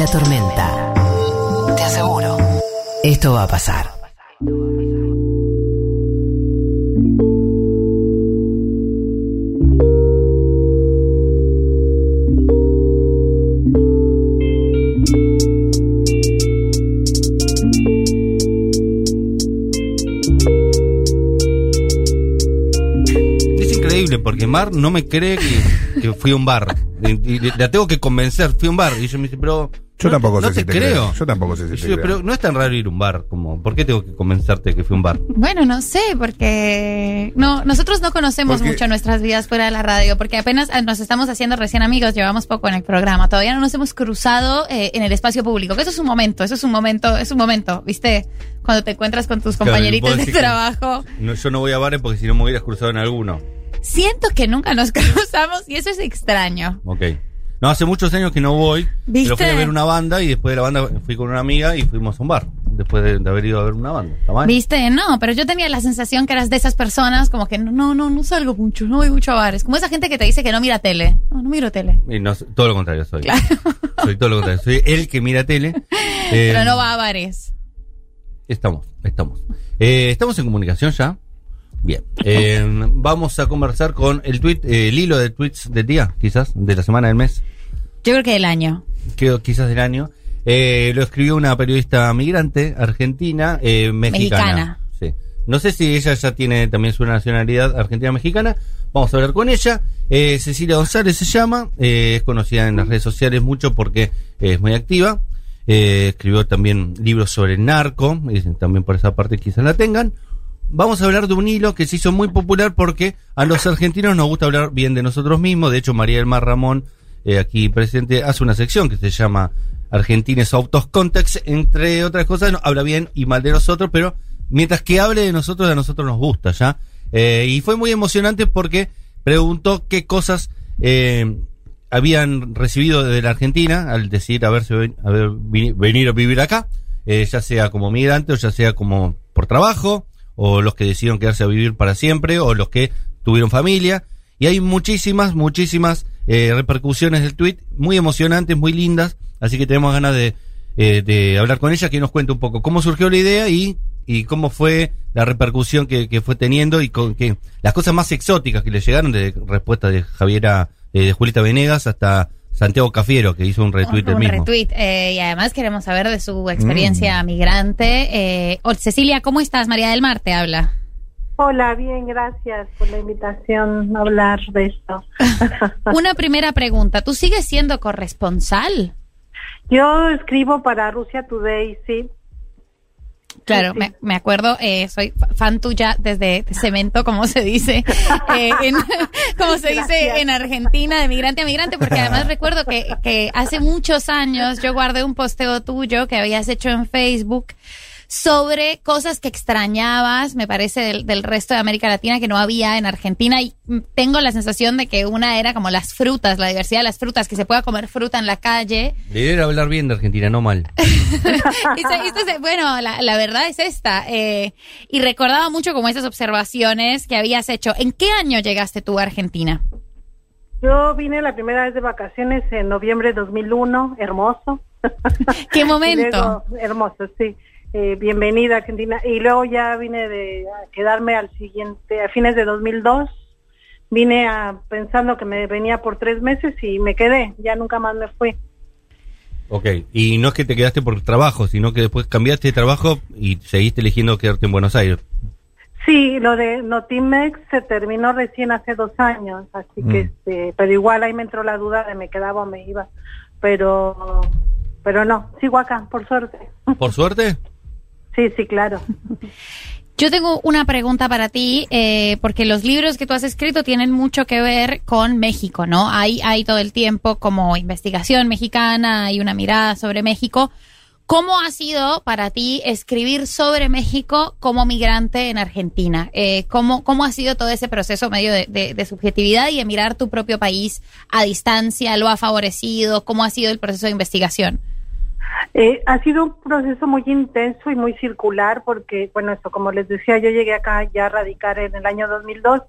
la tormenta. Te aseguro, esto va a pasar. Es increíble porque Mar no me cree que, que fui a un bar. Y, y la tengo que convencer, fui a un bar. Y ella me dice, pero. Yo no, tampoco no sé te si te creo. creo. Yo tampoco sé si te creo. pero no es tan raro ir a un bar. como ¿Por qué tengo que convencerte que fui a un bar? Bueno, no sé, porque no, nosotros no conocemos Porque- mucho nuestras vidas fuera de la radio, porque apenas ah, nos estamos haciendo recién amigos, llevamos poco en el programa, todavía no nos hemos cruzado eh, en el espacio público, que eso es un momento, eso es un momento, es un momento, ¿viste? Cuando te encuentras con tus compañeritos de trabajo. No, yo no voy a bares porque si no me hubieras cruzado en alguno. Siento que nunca nos cruzamos y eso es extraño. Ok. No, hace muchos años que no voy. ¿Viste? Pero fui a ver una banda y después de la banda fui con una amiga y fuimos a un bar. Después de, de haber ido a ver una banda. ¿Viste? No, pero yo tenía la sensación que eras de esas personas como que no, no, no, no salgo mucho, no voy mucho a bares. Como esa gente que te dice que no mira tele. No, no miro tele. Y no, todo lo contrario soy. Claro. Soy todo lo contrario. Soy el que mira tele. Eh, Pero no va a bares. Estamos, estamos. Eh, estamos en comunicación ya. Bien. Eh, vamos a conversar con el tweet, eh, el hilo de tweets del día, quizás, de la semana del mes, Yo creo que del año. que, quizás del año. Eh, lo escribió una periodista migrante argentina, eh, mexicana. Mexicana. Sí. No sé si ella ya tiene también su nacionalidad argentina-mexicana. Vamos a hablar con ella. Eh, Cecilia González se llama. eh, es conocida en las redes sociales mucho porque es muy activa. Eh, escribió también libros sobre el narco. y también por esa parte quizás la tengan. Vamos a hablar de un hilo que se hizo muy popular porque a los argentinos nos gusta hablar bien de nosotros mismos. De hecho, María del Mar Ramón, eh, aquí presente, hace una sección que se llama Argentines Out of Context. Entre otras cosas, habla bien y mal de nosotros, pero mientras que hable de nosotros, a nosotros nos gusta ya. Eh, y fue muy emocionante porque preguntó qué cosas eh, habían recibido de la Argentina al decir haberse haber venir a vivir acá, eh, ya sea como migrante o ya sea como por trabajo, o los que decidieron quedarse a vivir para siempre, o los que tuvieron familia. Y hay muchísimas, muchísimas eh, repercusiones del tweet, muy emocionantes, muy lindas, así que tenemos ganas de, eh, de hablar con ella, que nos cuente un poco cómo surgió la idea y, y cómo fue la repercusión que, fue teniendo y con que las cosas más exóticas que le llegaron de respuesta de Javiera, eh, de Julieta Venegas hasta Santiago Cafiero, que hizo un retweet del un mismo. retweet. eh, y además queremos saber de su experiencia migrante. Eh, oh, Cecilia, ¿cómo estás? María del Mar te habla. Hola, bien, gracias por la invitación a hablar de esto. Una primera pregunta. ¿Tú sigues siendo corresponsal? Yo escribo para Rusia Today, sí. Claro, me, me acuerdo, eh, soy fa- fan tuya desde cemento, como se dice, eh, en, como se dice en Argentina, de migrante a migrante, porque además recuerdo que, que hace muchos años yo guardé un posteo tuyo que habías hecho en Facebook sobre cosas que extrañabas, me parece, del, del resto de América Latina que no había en Argentina y tengo la sensación de que una era como las frutas, la diversidad de las frutas, que se pueda comer fruta en la calle. Debería hablar bien de Argentina, no mal. Es- bueno, la, la verdad es esta. eh, y recordaba mucho como esas observaciones que habías hecho. ¿En qué año llegaste tú a Argentina? Yo vine la primera vez de vacaciones en noviembre de 2001, hermoso. ¿Qué momento? luego- hermoso, sí. Eh, bienvenida a Argentina. Y luego ya vine de a quedarme al siguiente, a fines de 2002. Vine a, pensando que me venía por tres meses y me quedé. Ya nunca más me fui. Ok, y no es que te quedaste por trabajo, sino que después cambiaste de trabajo y seguiste eligiendo quedarte en Buenos Aires. Sí, lo de Notimex se terminó recién hace dos años, así que, Mm. este, pero igual ahí me entró la duda de me quedaba o me iba, pero, pero no, sigo acá, por suerte. ¿Por suerte? Sí, sí, claro. Yo tengo una pregunta para ti, eh, porque los libros que tú has escrito tienen mucho que ver con México, ¿no? Hay, hay todo el tiempo como investigación mexicana, hay una mirada sobre México. ¿Cómo ha sido para ti escribir sobre México como migrante en Argentina? Eh, ¿cómo, ¿Cómo ha sido todo ese proceso medio de, subjetividad y de mirar tu propio país a distancia? ¿Lo ha favorecido? ¿Cómo ha sido el proceso de investigación? Eh, ha sido un proceso muy intenso y muy circular porque, bueno, esto como les decía, yo llegué acá ya a radicar en el año 2002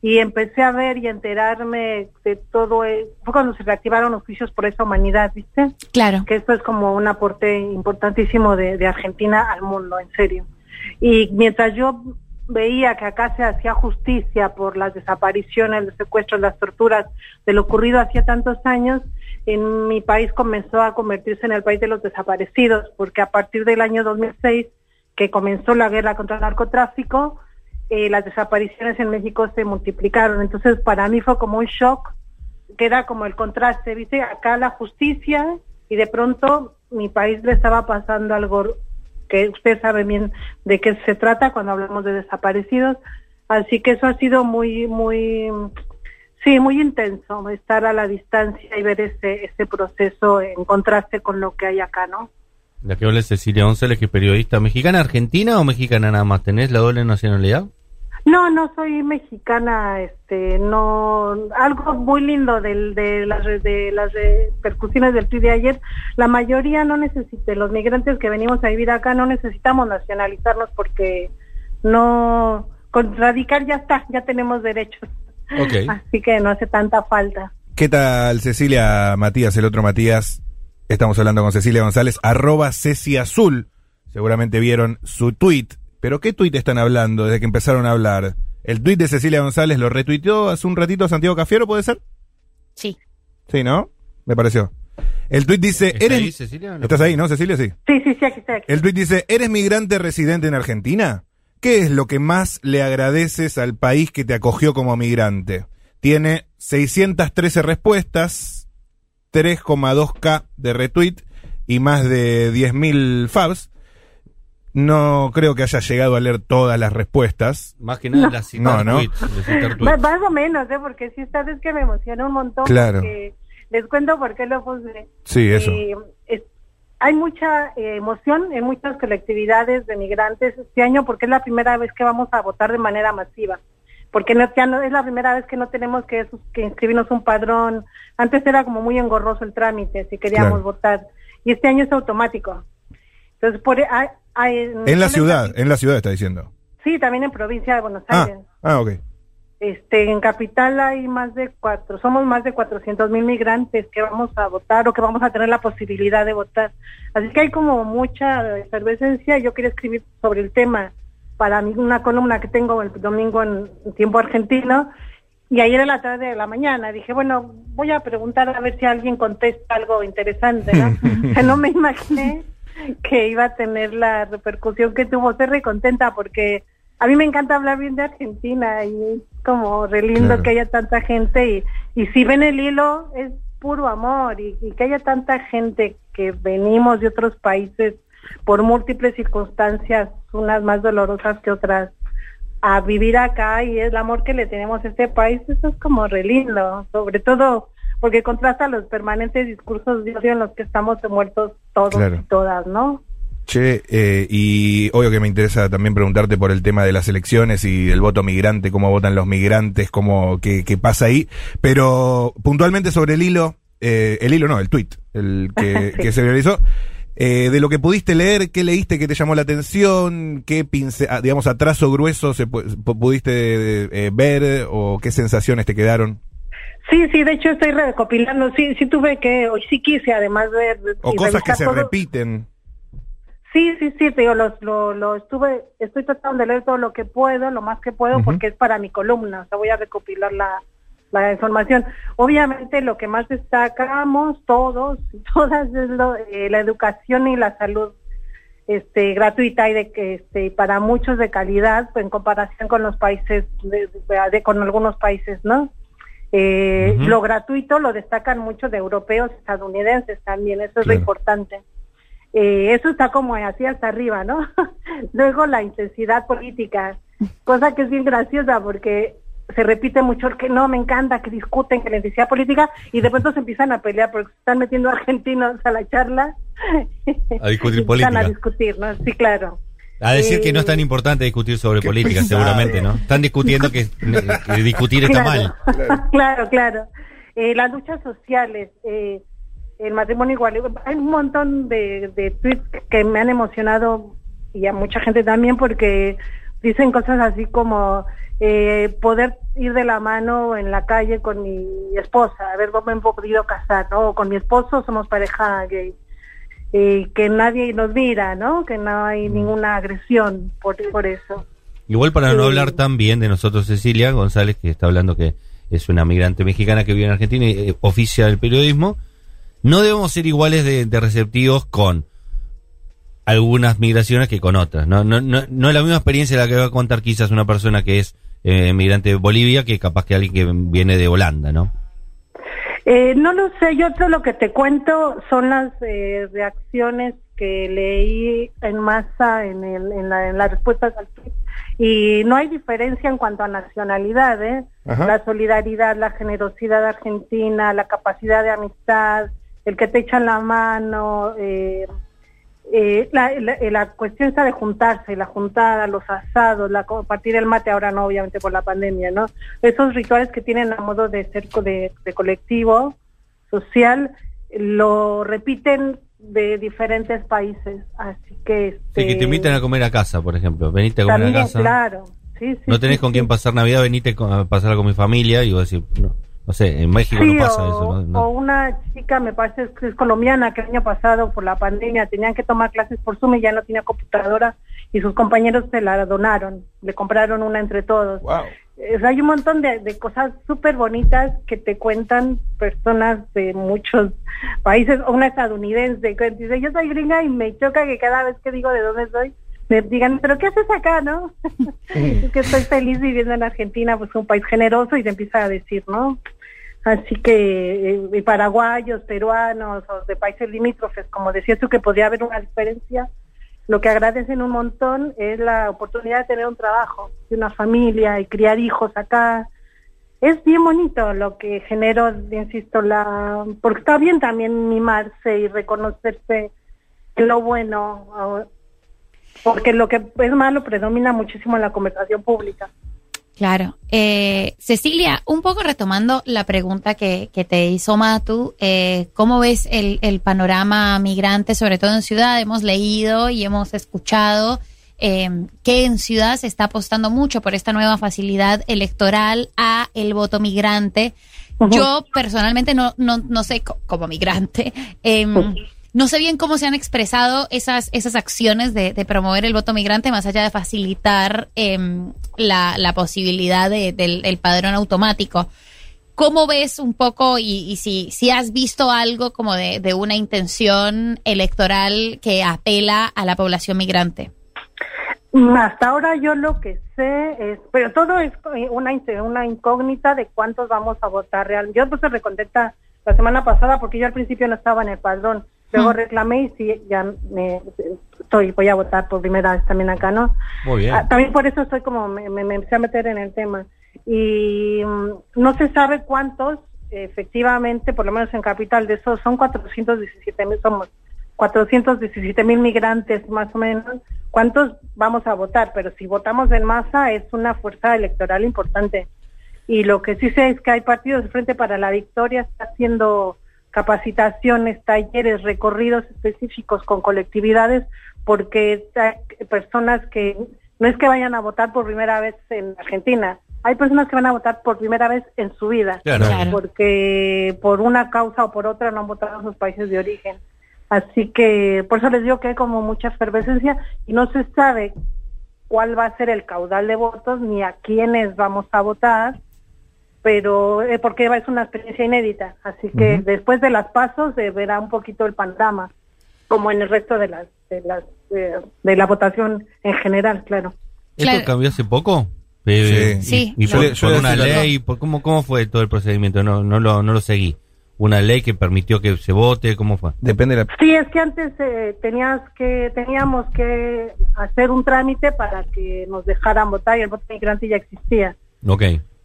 y empecé a ver y enterarme de todo. eh, Fue cuando se reactivaron los juicios por esa humanidad, ¿viste? Claro. Que esto es como un aporte importantísimo de, de Argentina al mundo, en serio. Y mientras yo veía que acá se hacía justicia por las desapariciones, los secuestros, las torturas de lo ocurrido hacía tantos años, en mi país comenzó a convertirse en el país de los desaparecidos, porque a partir del año 2006, que comenzó la guerra contra el narcotráfico, eh, las desapariciones en México se multiplicaron. Entonces, para mí fue como un shock, que era como el contraste, ¿viste? Acá la justicia y de pronto mi país le estaba pasando algo que usted sabe bien de qué se trata cuando hablamos de desaparecidos. Así que eso ha sido muy, muy, sí, muy intenso, estar a la distancia y ver ese, ese proceso en contraste con lo que hay acá, ¿no? La que habla es Cecilia González, que es periodista mexicana, argentina o mexicana nada más. ¿Tenés la doble nacionalidad? No, no soy mexicana, este, no, algo muy lindo del, de las de las repercusiones del tuit de ayer. La mayoría no necesita, los migrantes que venimos a vivir acá no necesitamos nacionalizarnos porque no, con radicar ya está, ya tenemos derechos. Ok. Así que no hace tanta falta. ¿Qué tal, Cecilia Matías, el otro Matías? Estamos hablando con Cecilia González, arroba Ceci Azul. Seguramente vieron su tweet. ¿Pero qué tweet están hablando desde que empezaron a hablar? ¿El tweet de Cecilia González lo retuiteó hace un ratito Santiago Cafiero, puede ser? Sí. Sí, ¿no? Me pareció. El tweet dice, ¿Está ¿eres... ahí, Cecilia? ¿Estás ahí, no, Cecilia? Sí. Sí, sí, sí, aquí está. aquí. El tweet dice, ¿eres migrante residente en Argentina? ¿Qué es lo que más le agradeces al país que te acogió como migrante? Tiene 613 respuestas, 3,2k de retweet y más de 10.000 fabs. No creo que haya llegado a leer todas las respuestas. Más que nada la citar No, no. tweets, de citar Más, tweets. más o menos, ¿eh? Porque sí, esta vez que me emociona un montón. Claro. porque les cuento por qué lo puse. Sí, eso. Eh, es- hay mucha eh, emoción en muchas colectividades de migrantes este año porque es la primera vez que vamos a votar de manera masiva. Porque no, ya no es la primera vez que no tenemos que, inscribirnos un padrón. Antes era como muy engorroso el trámite si queríamos Claro. votar. Y este año es automático. Entonces, por, hay- hay- En la ciudad, en la ciudad está diciendo. Sí, también en provincia de Buenos Ah, Aires. ah, ok. Este, en capital hay más de cuatro, somos más de 400 mil migrantes que vamos a votar o que vamos a tener la posibilidad de votar. Así que hay como mucha efervescencia. Yo quería escribir sobre el tema para mí una columna que tengo el domingo en tiempo argentino y ayer en la tarde de la mañana dije, bueno, voy a preguntar a ver si alguien contesta algo interesante, ¿no? O sea, no me imaginé que iba a tener la repercusión que tuvo. Estoy re contenta porque a mí me encanta hablar bien de Argentina y como re lindo Claro. que haya tanta gente y, y si ven el hilo es puro amor y, y que haya tanta gente que venimos de otros países por múltiples circunstancias, unas más dolorosas que otras, a vivir acá y el amor que le tenemos a este país, eso es como re lindo, sobre todo porque contrasta los permanentes discursos de odio en los que estamos muertos todos Claro. y todas, ¿no? Che, eh, y obvio que me interesa también preguntarte por el tema de las elecciones y el voto migrante, cómo votan los migrantes, cómo, qué, qué pasa ahí, pero puntualmente sobre el hilo, eh, el hilo no, el tweet, el que, Sí. que se realizó, eh, de lo que pudiste leer, qué leíste que te llamó la atención, qué pince, ah, digamos, atraso grueso se pu- pu- pudiste eh, ver o qué sensaciones te quedaron. Sí, sí, de hecho estoy recopilando, sí, sí tuve que, hoy sí quise además ver... O cosas que se todo. repiten. Sí, sí, sí, te digo, lo, lo, lo estuve, estoy tratando de leer todo lo que puedo, lo más que puedo, porque es para mi columna, o sea, voy a recopilar la, la información. Obviamente lo que más destacamos todos y todas es lo, eh, la educación y la salud este gratuita y de que este para muchos de calidad pues, en comparación con los países de, con algunos países no Eh, lo gratuito lo destacan mucho de europeos estadounidenses también eso es lo importante eh, eso está como así hasta arriba, ¿no? Luego la intensidad política, cosa que es bien graciosa porque se repite mucho el que no, me encanta que discuten que la intensidad política y de pronto se empiezan a pelear porque se están metiendo argentinos a la charla. A discutir Y política. a discutir, ¿no? Sí, claro. A decir que no es tan Eh, importante discutir sobre política, pesado. seguramente, ¿no? Están discutiendo que, que discutir está mal. Claro, claro. claro. Eh, las luchas sociales, eh, el matrimonio igual. Hay un montón de, de tweets que me han emocionado y a mucha gente también porque dicen cosas así como eh, poder ir de la mano en la calle con mi esposa, a ver cómo me he podido casar, ¿no? Con mi esposo somos pareja gay. Que nadie nos mira, ¿no? Que no hay ninguna agresión por, por eso. Igual para no hablar tan bien de nosotros, Cecilia González, que está hablando que es una migrante mexicana que vive en Argentina y eh, oficia el periodismo, no debemos ser iguales de, de receptivos con algunas migraciones que con otras. No, no, no, no es la misma experiencia la que va a contar quizás una persona que es eh, migrante de Bolivia que capaz que alguien que viene de Holanda, ¿no? Eh, no lo sé, yo todo lo que te cuento son las eh, reacciones que leí en masa en, el, en, la, en las respuestas al tweet. Y no hay diferencia en cuanto a nacionalidad, ¿eh? La solidaridad, la generosidad argentina, la capacidad de amistad, el que te echan la mano, eh, eh, la, la, la cuestión está de juntarse, la juntada, los asados, la compartir el mate, ahora no, obviamente por la pandemia, ¿no? Esos rituales que tienen a modo de ser de, de colectivo, social, lo repiten de diferentes países, así que... Sí, que te este, invitan a comer a casa, por ejemplo. Venite a comer también, a casa. claro. Sí, sí, no tenés sí, con quién pasar Navidad, venite a pasarla con mi familia y vos decís, no, no sé, en México Sí, no pasa o, eso. ¿no? No. o una chica, me parece que es colombiana, que el año pasado por la pandemia tenían que tomar clases por Zoom y ya no tenía computadora y sus compañeros se la donaron, le compraron una entre todos. Wow. Eh, hay un montón de, de cosas súper bonitas que te cuentan personas de muchos países, o una estadounidense que dice, yo soy gringa y me choca que cada vez que digo de dónde soy, me digan, pero ¿qué haces acá, no? es que estoy feliz viviendo en Argentina, pues un país generoso y te empieza a decir, ¿no? Así que eh, paraguayos, peruanos o de países limítrofes, como decías tú que podría haber una diferencia, lo que agradecen un montón es la oportunidad de tener un trabajo, de una familia y criar hijos acá. Es bien bonito lo que generó, insisto, la porque está bien también mimarse y reconocerse lo bueno, porque lo que es malo predomina muchísimo en la conversación pública. Claro. Eh, Cecilia, un poco retomando la pregunta que, que te hizo Matu, eh, ¿cómo ves el, el panorama migrante, sobre todo en ciudad? Hemos leído y hemos escuchado eh, que en ciudad se está apostando mucho por esta nueva facilidad electoral a el voto migrante. Yo personalmente no, no, no sé, co- como migrante, em, no sé bien cómo se han expresado esas, esas acciones de, de promover el voto migrante, más allá de facilitar em, la, la posibilidad de- del el padrón automático. ¿Cómo ves un poco y, y si, si has visto algo como de, de una intención electoral que apela a la población migrante? Hasta ahora yo lo que sé es, pero todo es una, una incógnita de cuántos vamos a votar realmente. Yo puse recontenta la semana pasada porque yo al principio no estaba en el padrón. Luego Mm. reclamé y sí, ya me, estoy, voy a votar por primera vez también acá, ¿no? Muy bien. Ah, también por eso estoy como, me, me- me empecé a meter en el tema. Y mm, no se sabe cuántos, efectivamente, por lo menos en Capital, de esos son 417 mil, somos 417 mil migrantes más o menos. ¿Cuántos vamos a votar? Pero si votamos en masa es una fuerza electoral importante. Y lo que sí sé es que hay partidos de Frente para la Victoria, está haciendo capacitaciones, talleres, recorridos específicos con colectividades, porque hay personas que no es que vayan a votar por primera vez en Argentina, hay personas que van a votar por primera vez en su vida, Claro. Porque por una causa o por otra no han votado en sus países de origen. Así que por eso les digo que hay como mucha efervescencia y no se sabe cuál va a ser el caudal de votos ni a quiénes vamos a votar, pero eh, porque es una experiencia inédita. Así que después de las pasos se verá un poquito el panorama, como en el resto de las de las eh, de la votación en general, claro. ¿Esto Claro. cambió hace poco? Eh, Sí. Y, y Sí, por, yo le- yo por una ley, por, ¿cómo, ¿cómo fue todo el procedimiento? No, no, lo, no lo seguí. ¿Una ley que permitió que se vote? ¿Cómo fue? Depende de la... Sí, es que antes eh, tenías que teníamos que hacer un trámite para que nos dejaran votar y el voto migrante ya existía. Ok.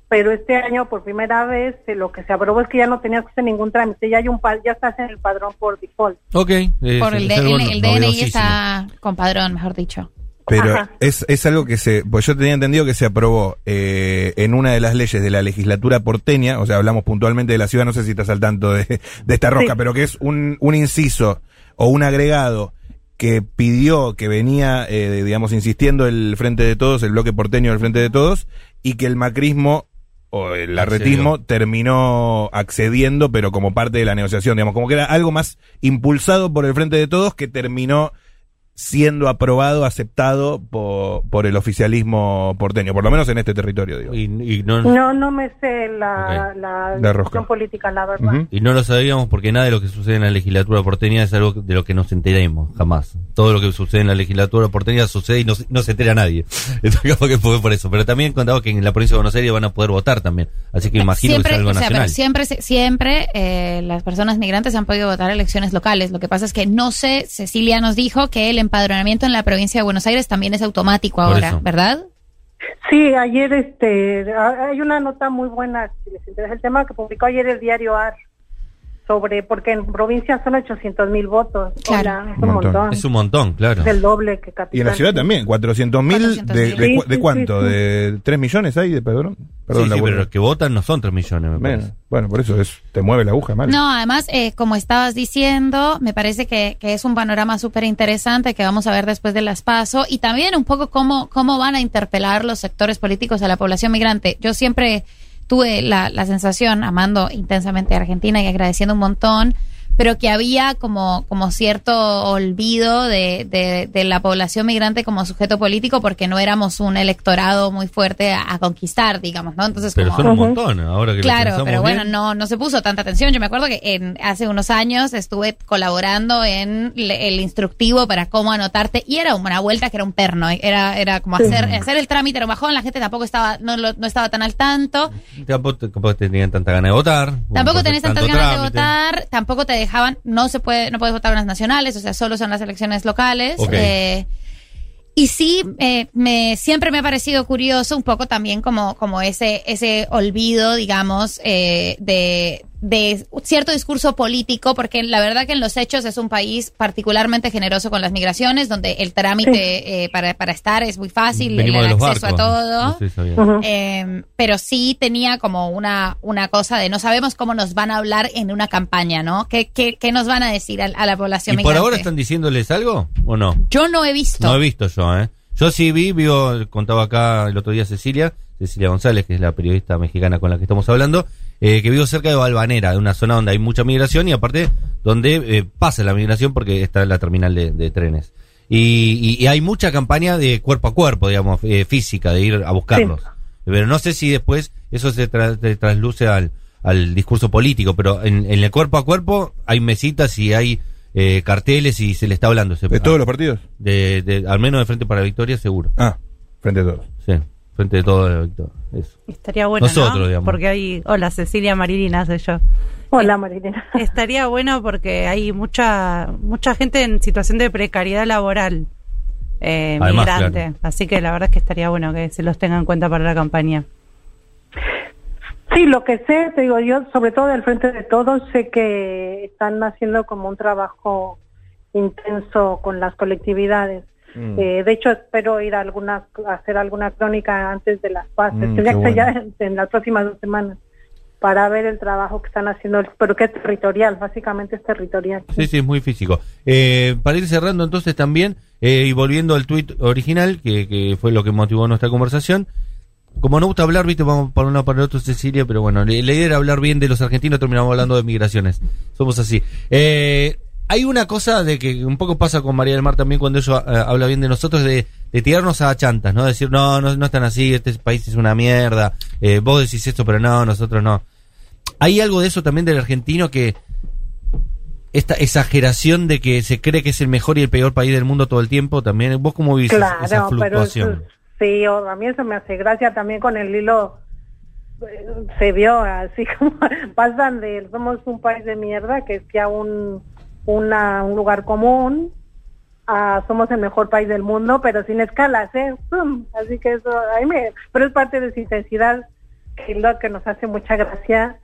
Pero este año por primera vez eh, lo que se aprobó es que ya no tenías que hacer ningún trámite, ya hay un pa- ya estás en el padrón por default. Ok. eh, Por el, es el, el DNI está con padrón, mejor dicho. Pero es, es algo que se, pues yo tenía entendido que se aprobó eh, en una de las leyes de la legislatura porteña, o sea, hablamos puntualmente de la ciudad, no sé si estás al tanto de, de esta rosca, Sí. pero que es un, un inciso o un agregado que pidió, que venía, eh, digamos, insistiendo el Frente de Todos, el bloque porteño del Frente de Todos, y que el macrismo o el arretismo terminó accediendo, pero como parte de la negociación, digamos, como que era algo más impulsado por el Frente de Todos que terminó siendo aprobado, aceptado por, por el oficialismo porteño, por lo menos en este territorio, digo. Y, y no, No, no me sé la, Ok. la, La discusión política, la verdad. Y no lo sabíamos porque nada de lo que sucede en la legislatura porteña es algo de lo que nos enteremos, jamás. Todo lo que sucede en la legislatura porteña sucede y no, se- no se entera nadie. Entonces, que fue por eso. Pero también contaba que en la provincia de Buenos Aires van a poder votar también. Así que imagino siempre, que es algo o sea, nacional. siempre, se- siempre eh, las personas migrantes han podido votar elecciones locales. Lo que pasa es que no sé, Cecilia nos dijo que el empadronamiento en la provincia de Buenos Aires también es automático ahora. ¿verdad? Sí, ayer este, hay una nota muy buena, si les interesa el tema, que publicó ayer el diario AR sobre, porque en provincia son 800 mil votos. Claro. Hola, es Un un montón. montón. Es un montón, claro. Es el doble que Y capital. en la ciudad también, 400 mil, de, 400.000. de, Sí, cu- de sí, cuánto? sí, sí. ¿De 3 millones hay de perdón? Perdón, sí, la pero los que votan no son 3 millones, me. Bueno, por eso es, te mueve la aguja, mal. No, además, eh, como estabas diciendo, me parece que, que es un panorama súper interesante que vamos a ver después de las PASO y también un poco cómo, cómo van a interpelar los sectores políticos a la población migrante. Yo siempre tuve la, la sensación, amando intensamente a Argentina y agradeciendo un montón, pero que había como, como cierto olvido de, de, de la población migrante como sujeto político porque no éramos un electorado muy fuerte a, a conquistar, digamos, ¿no? Entonces, Pero como, son un montón, ahora que lo Claro, pensamos pero bueno, bien. no, no se puso tanta atención. Yo me acuerdo que en, hace unos años estuve colaborando en le- el instructivo para cómo anotarte y era una vuelta que era un perno, era, era como hacer, hacer el trámite era un bajón, la gente tampoco estaba, no, lo- no estaba tan al tanto, Tampoco, tampoco tenían tanta ganas de votar. tampoco tenés tantas ganas de votar, tampoco te dejaban, no se puede, no puedes votar en las nacionales, o sea, solo son las elecciones locales. Eh, y sí, eh, me, siempre me ha parecido curioso un poco también como, como ese, ese olvido, digamos, eh, de, de cierto discurso político, porque la verdad que en los hechos es un país particularmente generoso con las migraciones, donde el trámite eh, para, para estar es muy fácil, el, Venimos acceso barcos. a todo. No sé. Eh, pero sí tenía como una, una cosa de no sabemos cómo nos van a hablar en una campaña, ¿no? ¿Qué, qué, qué nos van a decir a, a la población ¿Y por ahora están diciéndoles algo o no? Yo no he visto. No he visto yo, ¿eh? Yo sí vi, vio, contaba acá el otro día Cecilia, Cecilia González, que es la periodista mexicana con la que estamos hablando, eh, que vivo cerca de Valvanera, de una zona donde hay mucha migración y aparte donde eh, pasa la migración porque está la terminal de, de trenes. Y, y- y hay mucha campaña de cuerpo a cuerpo, digamos, eh, física, de ir a buscarlos. Pero no sé si después eso se, tra- se trasluce al, al discurso político, pero en, en el cuerpo a cuerpo hay mesitas y hay eh, carteles y se le está hablando. Se- ¿De todos los partidos? de, de- al menos de Frente para la Victoria, seguro. Ah, frente a todos. Sí, Frente de todo Victoria. Eso. Estaría bueno, Nosotros, ¿no? digamos. Porque hay... Hola, Cecilia Marilina soy yo. Hola, Marilena. Estaría bueno porque hay mucha mucha gente en situación de precariedad laboral eh, Además, migrante. claro. Así que la verdad es que estaría bueno que se los tengan en cuenta para la campaña. Sí, lo que sé, te digo yo, sobre todo del frente de todos, sé que están haciendo como un trabajo intenso con las colectividades. Mm. Eh, de hecho, espero ir a, alguna, hacer alguna crónica antes de las pases, Mm, ya en, en las próximas dos semanas, para ver el trabajo que están haciendo, pero que es territorial, básicamente es territorial. Sí, sí, es muy físico. Eh, para ir cerrando entonces también, eh, y volviendo al tuit original, que, que fue lo que motivó nuestra conversación, como no gusta hablar, viste, vamos para uno para el otro, Cecilia, pero bueno, la idea era hablar bien de los argentinos, terminamos hablando de migraciones. Somos así. Eh, hay una cosa de que un poco pasa con María del Mar también cuando ella eh, habla bien de nosotros, de, de tirarnos a chantas, ¿no? Decir, no, no, no están así, este país es una mierda, eh, vos decís esto, pero no, nosotros no. Hay algo de eso también del argentino que esta exageración de que se cree que es el mejor y el peor país del mundo todo el tiempo también. ¿Vos cómo vivís esa- esa Claro, pero fluctuación? eso- sí, o- a mí eso me hace gracia también con el hilo. eh, Se vio así como pasan de somos un país de mierda que es ya un, una, un lugar común a somos el mejor país del mundo, pero sin escalas, ¿eh? Pum. Así que eso, a mí me, pero es parte de su intensidad que es lo que nos hace mucha gracia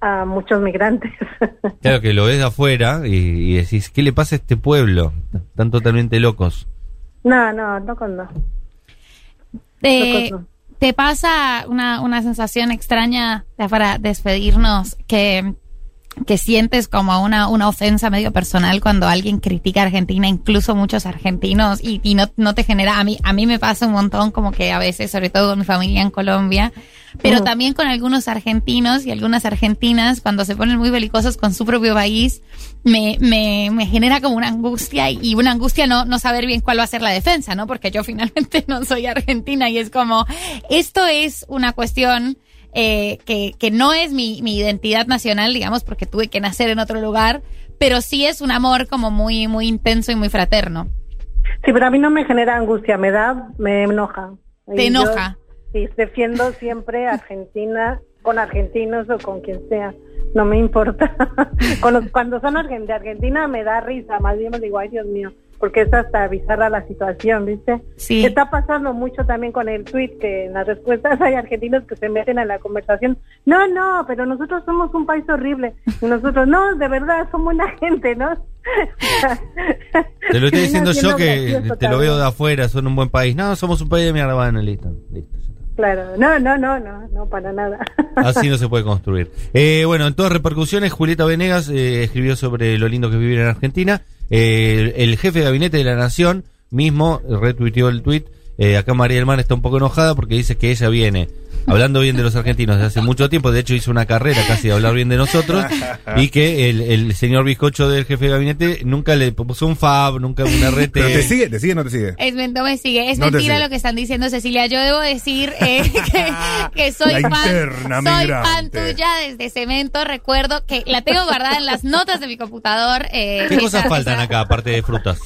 a muchos migrantes. Claro que lo ves de afuera y, y decís, ¿qué le pasa a este pueblo? Están totalmente locos. No, no, no. Eh, no. ¿Te pasa una, una sensación extraña para despedirnos que, que sientes como una, una ofensa medio personal cuando alguien critica a Argentina, incluso muchos argentinos, y, y no, no te genera, a mí, a mí me pasa un montón como que a veces, sobre todo con mi familia en Colombia, pero también con algunos argentinos y algunas argentinas, cuando se ponen muy belicosos con su propio país, me, me, me genera como una angustia y una angustia no, no saber bien cuál va a ser la defensa, ¿no? Porque yo finalmente no soy argentina y es como, esto es una cuestión eh, que, que no es mi, mi identidad nacional, digamos, porque tuve que nacer en otro lugar, pero sí es un amor como muy, muy intenso y muy fraterno. Sí, pero a mí no me genera angustia, me da, me enoja. Te Y yo- enoja. Y defiendo siempre Argentina con argentinos o con quien sea. No me importa. Con los- cuando son de Argentina me da risa, más bien me digo, ay Dios mío, porque es hasta bizarra la situación, ¿viste? Sí. Está pasando mucho también con el tweet que en las respuestas hay argentinos que se meten a la conversación. No, no, pero nosotros somos un país horrible. Y nosotros, no, de verdad, somos buena gente, ¿no? Te lo estoy diciendo yo que te lo veo de afuera, son un buen país. No, somos un país de mierda, bueno, listo. listo. Claro, no, no, no, no, no, para nada. Así no se puede construir. Eh, bueno, en todas repercusiones, Julieta Venegas eh, escribió sobre lo lindo que es vivir en Argentina. Eh, el jefe de gabinete de la Nación mismo retuiteó el tuit. Eh, acá María del está un poco enojada porque dice que ella viene hablando bien de los argentinos desde hace mucho tiempo. De hecho, hizo una carrera casi de hablar bien de nosotros. y que el, el señor bizcocho del jefe de gabinete nunca le puso un fab, nunca un RT. ¿Pero te sigue? ¿Te sigue o no te sigue? Es, no me sigue. Es No mentira sigue. lo que están diciendo, Cecilia. Yo debo decir eh, que, que soy La fan, soy fan tuya desde Cemento. Recuerdo que la tengo guardada en las notas de mi computador. eh, ¿Qué cosas faltan acá, aparte de frutas?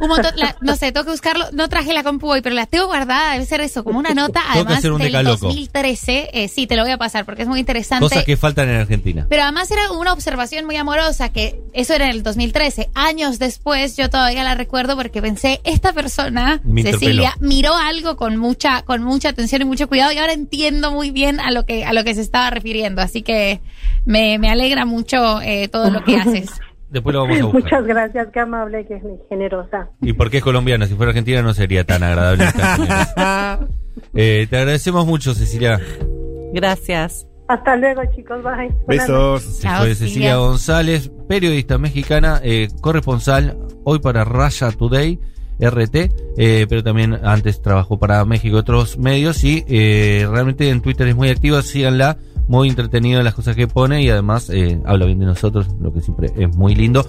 Un montón, la- no sé, tengo que buscarlo. No traje la compu hoy, pero la tengo guardada. Debe ser eso, como una nota. Además hacer un del decaloco. 2013. Eh, sí, te lo voy a pasar porque es muy interesante. Cosas que faltan en Argentina. Pero además era una observación muy amorosa, que eso era en el 2013. Años después, yo todavía la recuerdo porque pensé, esta persona, Me Cecilia, interpeló. miró algo con mucha, con mucha atención y mucho cuidado y ahora entiendo muy bien a lo que, a lo que se estaba refiriendo. Así que me, me alegra mucho eh, todo lo que haces. Después lo vamos a buscar. Muchas gracias, qué amable, qué generosa. ¿Y por qué es colombiana? Si fuera argentina no sería tan agradable. esta. Eh, te agradecemos mucho, Cecilia. Gracias. Hasta luego, chicos, bye. Besos. Se Chao, fue Cecilia. Cecilia González, periodista mexicana, eh, corresponsal hoy para Raya Today, RT, eh, pero también antes trabajó para México y otros medios y eh, realmente en Twitter es muy activa, síganla, muy entretenida en las cosas que pone y además eh, habla bien de nosotros, lo que siempre es muy lindo.